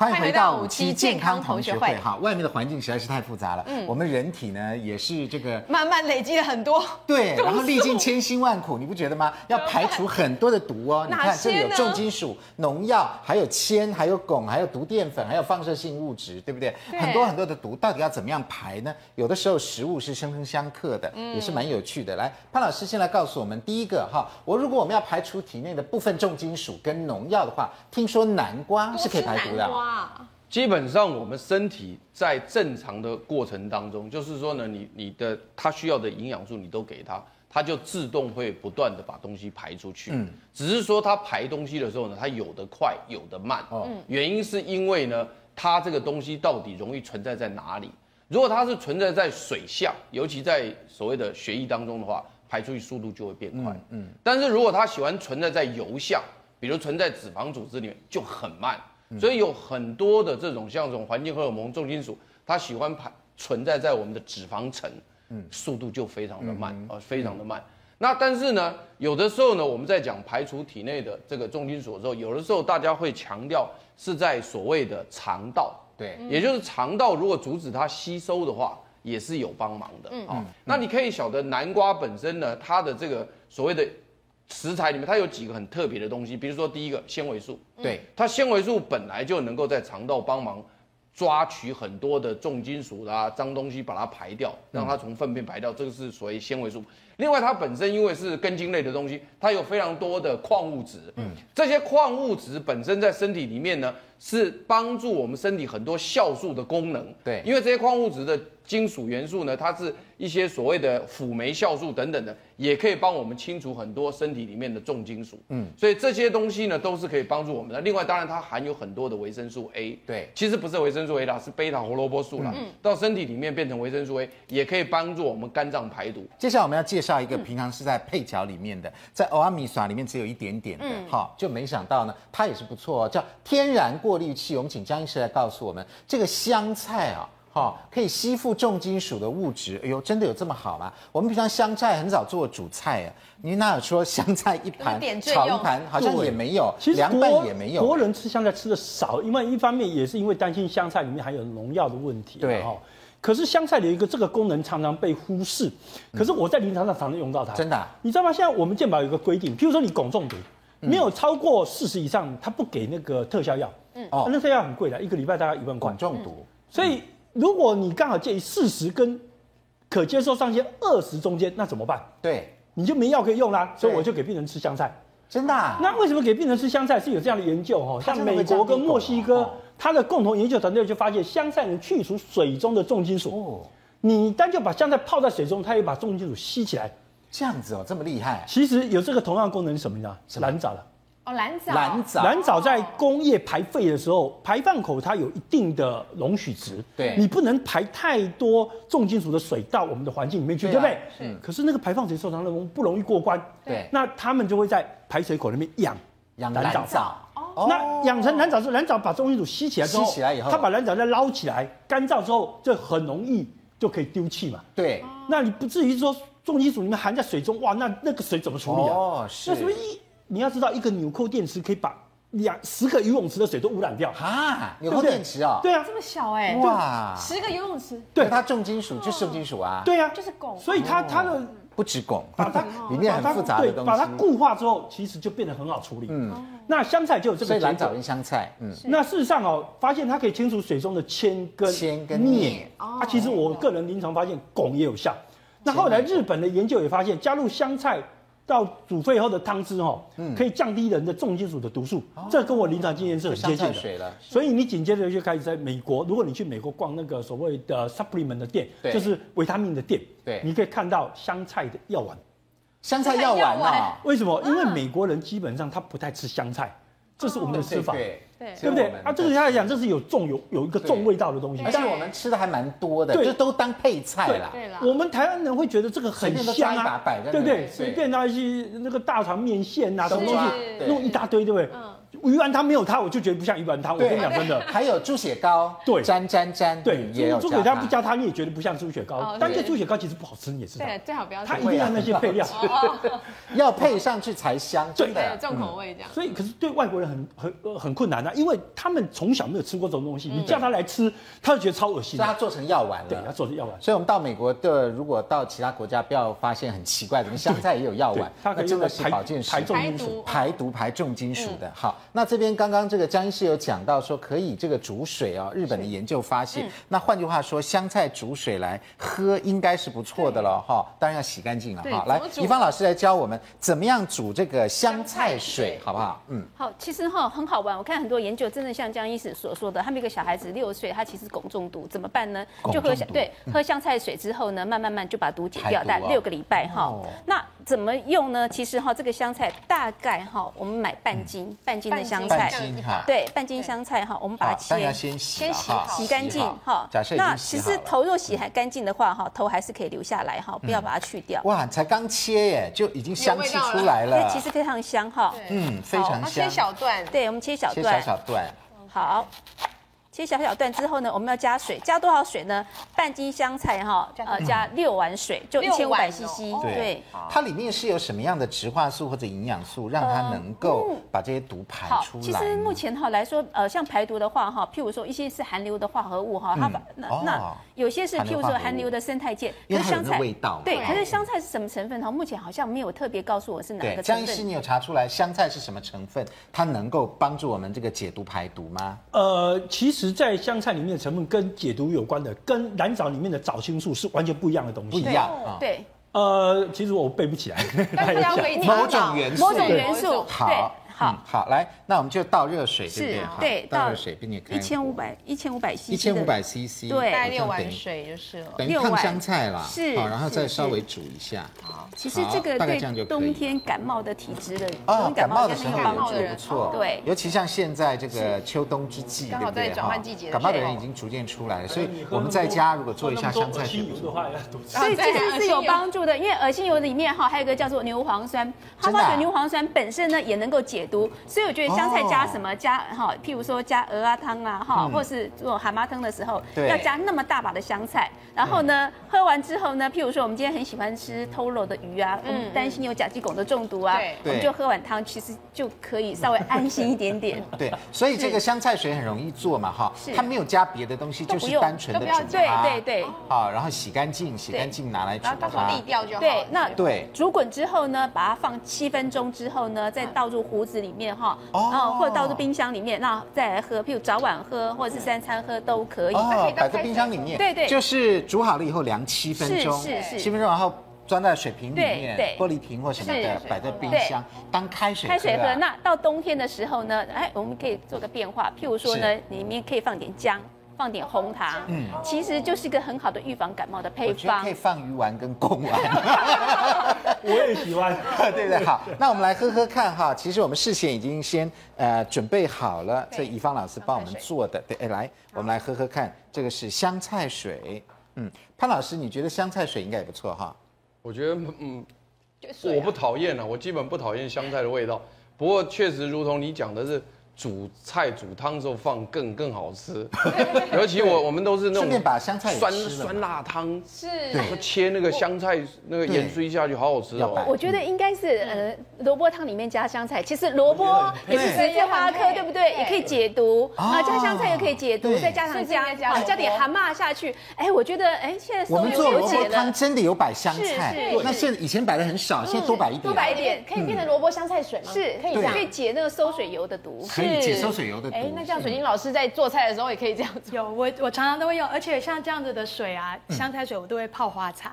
欢迎回到五期健康同学会。哈，外面的环境实在是太复杂了。嗯，我们人体呢也是这个慢慢累积了很多。对，然后历尽千辛万苦，你不觉得吗？要排除很多的毒哦。你看这里有重金属、农药，还有铅，还有汞，还有毒淀粉，还有放射性物质，对不对？很多很多的毒，到底要怎么样排呢？有的时候食物是生生相克的，也是蛮有趣的。来，潘老师先来告诉我们，第一个哈，我如果我们要排除体内的部分重金属跟农药的话，听说南瓜是可以排毒的。基本上，我们身体在正常的过程当中，就是说呢，你你的它需要的营养素你都给它，它就自动会不断的把东西排出去。嗯，只是说它排东西的时候呢，它有的快，有的慢。哦，原因是因为呢，它这个东西到底容易存在在哪里？如果它是存在在水下，尤其在所谓的血液当中的话，排出去速度就会变快。嗯，但是如果它喜欢存在在油下。比如存在脂肪组织里面就很慢。所以有很多的这种像这种环境荷尔蒙、重金属，它喜欢排存在在我们的脂肪层，嗯，速度就非常的慢，呃，非常的慢。那但是呢，有的时候呢，我们在讲排除体内的这个重金属的时候，有的时候大家会强调是在所谓的肠道，对，也就是肠道如果阻止它吸收的话，也是有帮忙的啊。嗯，那你可以晓得南瓜本身呢，它的这个所谓的。食材里面它有几个很特别的东西，比如说第一个纤维素，对，它纤维素本来就能够在肠道帮忙抓取很多的重金属啦、脏东西，把它排掉，让它从粪便排掉，这个是所谓纤维素。另外，它本身因为是根茎类的东西，它有非常多的矿物质，嗯，这些矿物质本身在身体里面呢，是帮助我们身体很多酵素的功能，对，因为这些矿物质的金属元素呢，它是一些所谓的辅酶酵素等等的。也可以帮我们清除很多身体里面的重金属，嗯，所以这些东西呢都是可以帮助我们的。另外，当然它含有很多的维生素 A，对，其实不是维生素 A 啦，是贝塔胡萝卜素啦，嗯，到身体里面变成维生素 A，也可以帮助我们肝脏排毒。接下来我们要介绍一个平常是在配角里面的，在欧阿米耍里面只有一点点的，好，就没想到呢，它也是不错哦，叫天然过滤器。我们请江医师来告诉我们，这个香菜啊。好、哦，可以吸附重金属的物质。哎呦，真的有这么好吗？我们平常香菜很少做主菜啊，你哪有说香菜一盘炒一盘，好像也没有，其实凉拌也没有。国人吃香菜吃的少，因为一方面也是因为担心香菜里面含有农药的问题。对哈，可是香菜有一个这个功能常常被忽视。可是我在临床上常常用到它。真的、啊？你知道吗？现在我们健保有个规定，譬如说你汞中毒，没有超过四十以上，他不给那个特效药。嗯哦，那特效药很贵的，一个礼拜大概一万块。汞中毒，所以。如果你刚好介于四十跟可接受上限二十中间，那怎么办？对，你就没药可以用啦。所以我就给病人吃香菜。真的？那为什么给病人吃香菜是有这样的研究？哦，像美国跟墨西哥，它的共同研究团队就发现，香菜能去除水中的重金属。哦，你单就把香菜泡在水中，它也把重金属吸起来。这样子哦，这么厉害。其实有这个同样功能是什么呢？是蓝藻的。哦，蓝藻，蓝藻，蓝藻在工业排废的时候，排放口它有一定的容许值，对，你不能排太多重金属的水到我们的环境里面去，对不对？是。可是那个排放水受伤了，不容易过关，对。那他们就会在排水口那边养养蓝藻，哦。那养成蓝藻之后，蓝藻把重金属吸起来之后，吸起来以后，他把蓝藻再捞起来，干燥之后就很容易就可以丢弃嘛。对。那你不至于说重金属里面含在水中，哇，那那个水怎么处理啊？哦，是。那什么一？你要知道，一个纽扣电池可以把两十个游泳池的水都污染掉啊！纽扣电池啊，对啊，这么小哎，哇，十个游泳池，对，它重金属就是重金属啊，对啊，就是汞，所以它它的不止汞，把它 里面很复杂的东西，把它固化之后，其实就变得很好处理。嗯，那香菜就有这个，所以蓝藻跟香菜，嗯，那事实上哦，发现它可以清除水中的铅跟铅跟镍，啊，其实我个人临床发现汞也有效。那后来日本的研究也发现，加入香菜。到煮沸后的汤汁哈，可以降低人的重金属的毒素，嗯、这跟我临床经验是很接近的。水了，所以你紧接着就开始在美国，如果你去美国逛那个所谓的 supplement 的店，就是维他命的店，对，你可以看到香菜的药丸。香菜药丸啊？为什么？因为美国人基本上他不太吃香菜。这是我们的吃法，对对不对？啊，这个他来讲，这是有重有有一个重味道的东西，而且我们吃的还蛮多的，就都当配菜啦。对了，我们台湾人会觉得这个很香啊，对不对？随便拿一些那个大肠面线啊，什么东西弄一大堆，对不对？鱼丸汤没有它，我就觉得不像鱼丸汤。我跟你讲真的，还有猪血糕，对，沾沾沾，对，猪血糕不加它，你也觉得不像猪血糕。但这猪血糕其实不好吃，你也知道。对，最好不要。它一定要那些配料，要配上去才香，真的重口味这样。所以，可是对外国人很很很困难啊，因为他们从小没有吃过这种东西，你叫他来吃，他就觉得超恶心。所以他做成药丸了，对，他做成药丸。所以我们到美国的，如果到其他国家，不要发现很奇怪，怎么香菜也有药丸？它真的是保健食品，排毒、排毒、排重金属的。好，那这边刚刚。这个江医师有讲到说可以这个煮水哦，日本的研究发现，嗯、那换句话说，香菜煮水来喝应该是不错的了哈，当然要洗干净了哈。来，怡芳老师来教我们怎么样煮这个香菜水，好不好？嗯，好，其实哈很好玩，我看很多研究真的像江医师所说的，他们一个小孩子六岁，他其实汞中毒，怎么办呢？就喝香对喝香菜水之后呢，慢慢慢就把毒解掉，大概六个礼拜哈。那怎么用呢？其实哈，这个香菜大概哈，我们买半斤，半斤的香菜，对，半斤香菜哈，我们把它切，先洗，先洗，洗干净哈。那其实头若洗还干净的话哈，头还是可以留下来哈，不要把它去掉。哇，才刚切耶，就已经香气出来了。其实非常香哈。嗯，非常香。切小段，对，我们切小段，切小小段。好。切小小段之后呢，我们要加水，加多少水呢？半斤香菜哈，呃，加六碗水，就一千五百 CC。对，它里面是有什么样的植化素或者营养素，让它能够把这些毒排出来？其实目前哈来说，呃，像排毒的话哈，譬如说一些是含硫的化合物哈，它把那那有些是譬如说含硫的生态键，因为香菜味道。对，可是香菜是什么成分哈？目前好像没有特别告诉我是哪个成分。江医师，你有查出来香菜是什么成分？它能够帮助我们这个解毒排毒吗？呃，其实，在香菜里。里面的成分跟解毒有关的，跟蓝藻里面的藻青素是完全不一样的东西。不一样啊。对。呃，其实我背不起来。某种元素。某种元素。好。好，好，来，那我们就倒热水，对不对？对，倒热水，并且一千五百一千五百 CC，一千五百 CC，对，带六碗水就是了，等于烫香菜啦，是，好，然后再稍微煮一下。好，其实这个对冬天感冒的体质的，哦，感冒的时候也不错，对，尤其像现在这个秋冬之际，对不对？转换季节，感冒的人已经逐渐出来了，所以我们在家如果做一下香菜水，所以其实是有帮助的，因为恶心油里面哈还有一个叫做牛磺酸，它发觉牛磺酸本身呢也能够解毒，所以我觉得。香菜加什么？加哈，譬如说加鹅啊汤啊哈，或是做蛤蟆汤的时候，要加那么大把的香菜。然后呢，喝完之后呢，譬如说我们今天很喜欢吃偷肉的鱼啊，我们担心有甲基汞的中毒啊，我们就喝碗汤，其实就可以稍微安心一点点。对，所以这个香菜水很容易做嘛哈，它没有加别的东西，就是单纯的煮它。对对对。好，然后洗干净，洗干净拿来煮。然后到时候沥掉就好。对，那对煮滚之后呢，把它放七分钟之后呢，再倒入壶子里面哈。哦，或者倒入冰箱里面，那再来喝，譬如早晚喝，或者是三餐喝都可以。哦，摆在冰箱里面。对对，就是煮好了以后凉七分钟，是是七分钟，然后装在水瓶里面，对，玻璃瓶或什么的，摆在冰箱当开水。开水喝。那到冬天的时候呢，哎，我们可以做个变化，譬如说呢，里面可以放点姜。放点红糖，嗯，其实就是一个很好的预防感冒的配方。可以放鱼丸跟贡丸，我也喜欢，对不对？好，那我们来喝喝看哈。其实我们事先已经先呃准备好了，这怡芳老师帮我们做的。对，哎，来，我们来喝喝看，这个是香菜水。嗯，潘老师，你觉得香菜水应该也不错哈？我觉得，嗯，我不讨厌了，我基本不讨厌香菜的味道。不过确实，如同你讲的是。煮菜煮汤的时候放更更好吃，尤其我我们都是那种把香菜酸酸辣汤，是，切那个香菜那个盐水下去，好好吃哦。我觉得应该是呃萝卜汤里面加香菜，其实萝卜也是十字花科，对。不对？也可以解毒。啊，加香菜也可以解毒，再加上姜，加点蛤蟆下去，哎，我觉得哎现在我们做萝卜汤真的有摆香菜，那现以前摆的很少，现在多摆一点，多摆一点可以变成萝卜香菜水吗？是，可以可以解那个馊水油的毒。可以解馊水油的毒。哎，那这样水晶老师在做菜的时候也可以这样子。有，我我常常都会用，而且像这样子的水啊，香菜水我都会泡花茶，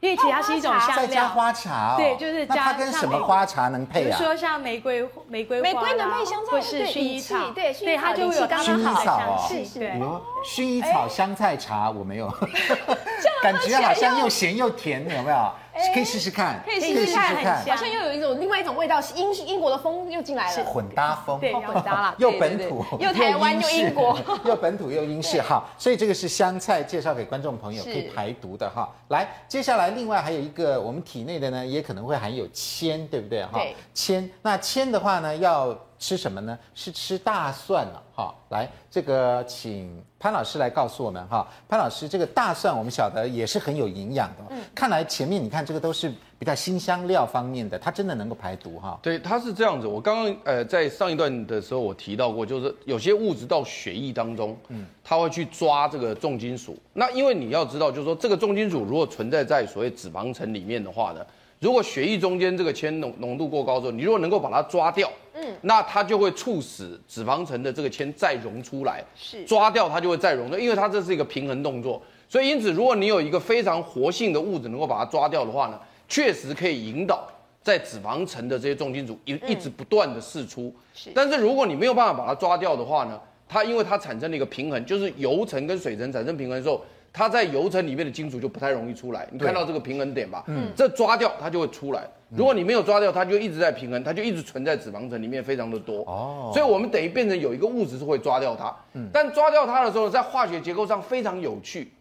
因为其他是一种香料。再加花茶。对，就是加。它跟什么花茶能配啊？比如说像玫瑰玫瑰玫瑰能配香菜，或是薰衣草。对，对，它就会有刚刚好的香气。是是。薰衣草香菜茶我没有，感觉好像又咸又甜，有没有？可以试试看，可以试试看，好像又有一种另外一种味道，是英英国的风又进来了，混搭风，对，混搭了，又本土又台湾又英国，又本土又英式。哈，所以这个是香菜，介绍给观众朋友，可以排毒的哈。来，接下来另外还有一个我们体内的呢，也可能会含有铅，对不对哈？铅，那铅的话呢，要吃什么呢？是吃大蒜了哈。来，这个请。潘老师来告诉我们哈，潘老师，这个大蒜我们晓得也是很有营养的。嗯，看来前面你看这个都是比较辛香料方面的，它真的能够排毒哈。对，它是这样子。我刚刚呃在上一段的时候我提到过，就是有些物质到血液当中，嗯，它会去抓这个重金属。那因为你要知道，就是说这个重金属如果存在在所谓脂肪层里面的话呢，如果血液中间这个铅浓浓度过高之后，你如果能够把它抓掉。嗯，那它就会促使脂肪层的这个铅再溶出来，是抓掉它就会再溶的，因为它这是一个平衡动作，所以因此如果你有一个非常活性的物质能够把它抓掉的话呢，确实可以引导在脂肪层的这些重金属一一直不断的释出。是，但是如果你没有办法把它抓掉的话呢，它因为它产生了一个平衡，就是油层跟水层产生平衡的时候，它在油层里面的金属就不太容易出来。你看到这个平衡点吧？嗯，这抓掉它就会出来。如果你没有抓掉，它就一直在平衡，它就一直存在脂肪层里面，非常的多。哦，所以我们等于变成有一个物质是会抓掉它。嗯，但抓掉它的时候，在化学结构上非常有趣。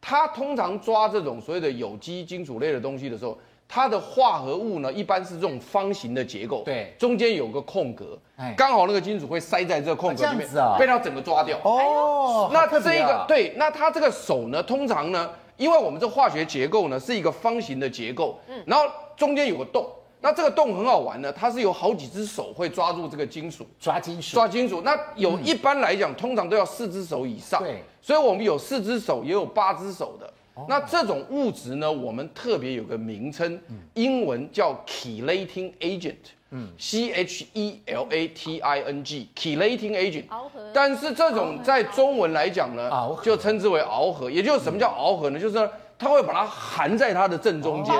它通常抓这种所谓的有机金属类的东西的时候，它的化合物呢，一般是这种方形的结构，对，中间有个空格，哎，刚好那个金属会塞在这个空格里面，被它整个抓掉。哦，那这个对，那它这个手呢，通常呢，因为我们这化学结构呢是一个方形的结构，嗯，然后。中间有个洞，那这个洞很好玩呢，它是有好几只手会抓住这个金属，抓金属，抓金属。那有一般来讲，通常都要四只手以上，对，所以我们有四只手，也有八只手的。那这种物质呢，我们特别有个名称，英文叫 chelating agent，嗯，C H E L A T I N G，chelating agent。螯合。但是这种在中文来讲呢，就称之为螯合。也就是什么叫螯合呢？就是说。它会把它含在它的正中间，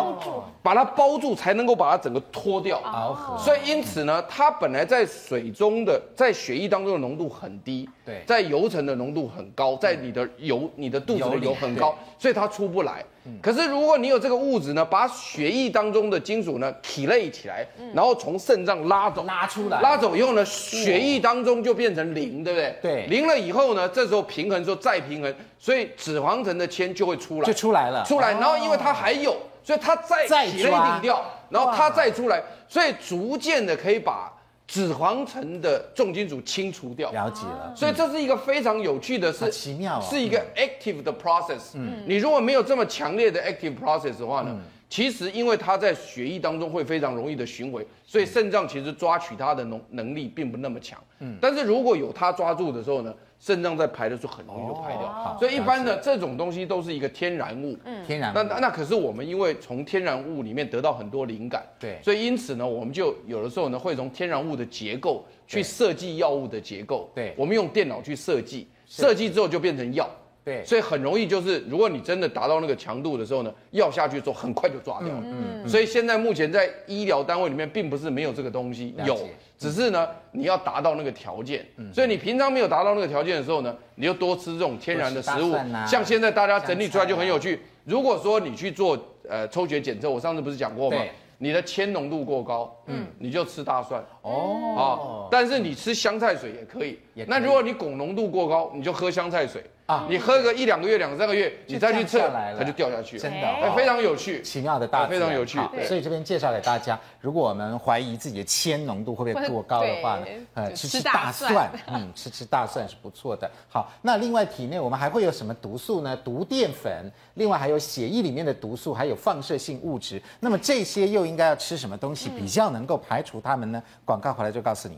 把它包住，才能够把它整个脱掉。哦，所以因此呢，它本来在水中的，在血液当中的浓度很低，对，在油层的浓度很高，在你的油、你的肚子的油很高，所以它出不来。可是如果你有这个物质呢，把血液当中的金属呢体内起来，然后从肾脏拉走，拉出来，拉走以后呢，血液当中就变成零，对不对？对，零了以后呢，这时候平衡之后再平衡，所以脂肪层的铅就会出来，就出来了，出来，然后因为它还有，所以它再体内顶掉，然后它再出来，所以逐渐的可以把。脂肪层的重金属清除掉，了解了，所以这是一个非常有趣的是，奇妙，是一个 active 的 process。嗯，你如果没有这么强烈的 active process 的话呢，其实因为它在血液当中会非常容易的巡回，所以肾脏其实抓取它的能能力并不那么强。嗯，但是如果有它抓住的时候呢，肾脏在排的时候很容易就排掉，哦、所以一般的这种东西都是一个天然物，嗯，天然物。那那可是我们因为从天然物里面得到很多灵感，对，所以因此呢，我们就有的时候呢会从天然物的结构去设计药物的结构，对，我们用电脑去设计，设计之后就变成药，对，所以很容易就是如果你真的达到那个强度的时候呢，药下去之后很快就抓掉了，嗯，所以现在目前在医疗单位里面并不是没有这个东西，有。只是呢，你要达到那个条件，嗯所以你平常没有达到那个条件的时候呢，你就多吃这种天然的食物。像现在大家整理出来就很有趣。如果说你去做呃抽血检测，我上次不是讲过吗？你的铅浓度过高，嗯，你就吃大蒜哦。啊，但是你吃香菜水也可以。那如果你汞浓度过高，你就喝香菜水。啊，你喝个一两个月、两三个月，你再去测，它就掉下去，真的，非常有趣，奇妙的大，非常有趣。所以这边介绍给大家，如果我们怀疑自己的铅浓度会不会过高的话呢，呃，吃吃大蒜，嗯，吃吃大蒜是不错的。好，那另外体内我们还会有什么毒素呢？毒淀粉，另外还有血液里面的毒素，还有放射性物质。那么这些又应该要吃什么东西比较能够排除它们呢？广告回来就告诉你。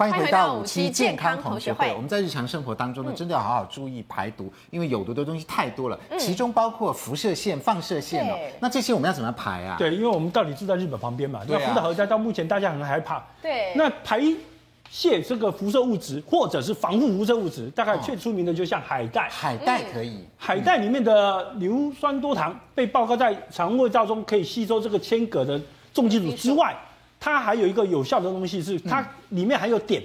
欢迎回到五期健康同学会。我们在日常生活当中呢，真的要好好注意排毒，因为有毒的东西太多了，其中包括辐射线、放射线哦。那这些我们要怎么排啊？对，因为我们到底住在日本旁边嘛，对，福岛核灾到目前大家很害怕。对。那排泄这个辐射物质或者是防护辐射物质，大概最出名的就像海带。海带可以。海带里面的硫酸多糖被报告在肠胃道中可以吸收这个铅铬的重金属之外。它还有一个有效的东西是，它里面含有碘，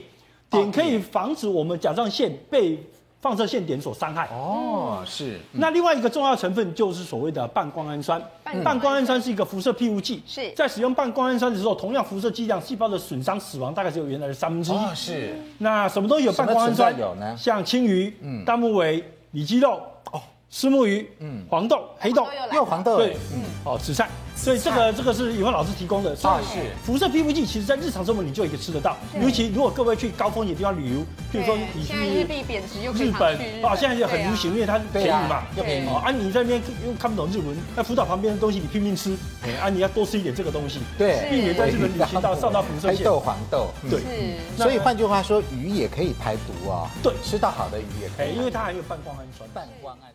碘可以防止我们甲状腺被放射线碘所伤害。哦，是。那另外一个重要成分就是所谓的半胱氨酸。半胱氨酸是一个辐射庇护剂。是。在使用半胱氨酸的时候，同样辐射剂量，细胞的损伤、死亡大概只有原来的三分之一。是。那什么都有半胱氨酸？有呢？像青鱼、嗯，大目尾、里脊肉。哦。虱目鱼，嗯，黄豆、黑豆，又黄豆，对，嗯，哦，紫菜，所以这个这个是宇峰老师提供的，所以是。辐射庇护剂，其实在日常生活你就可以吃得到，尤其如果各位去高风险地方旅游，比如说你去日币贬值又日本，啊，现在就很流行，因为它便宜嘛，又便宜，啊，你在那边又看不懂日文，那福岛旁边的东西你拼命吃，哎，啊，你要多吃一点这个东西，对，避免在日本旅行到上到辐射线。黑豆、黄豆，对，所以换句话说，鱼也可以排毒啊，对，吃到好的鱼也可以，因为它含有半胱氨酸，半胱氨。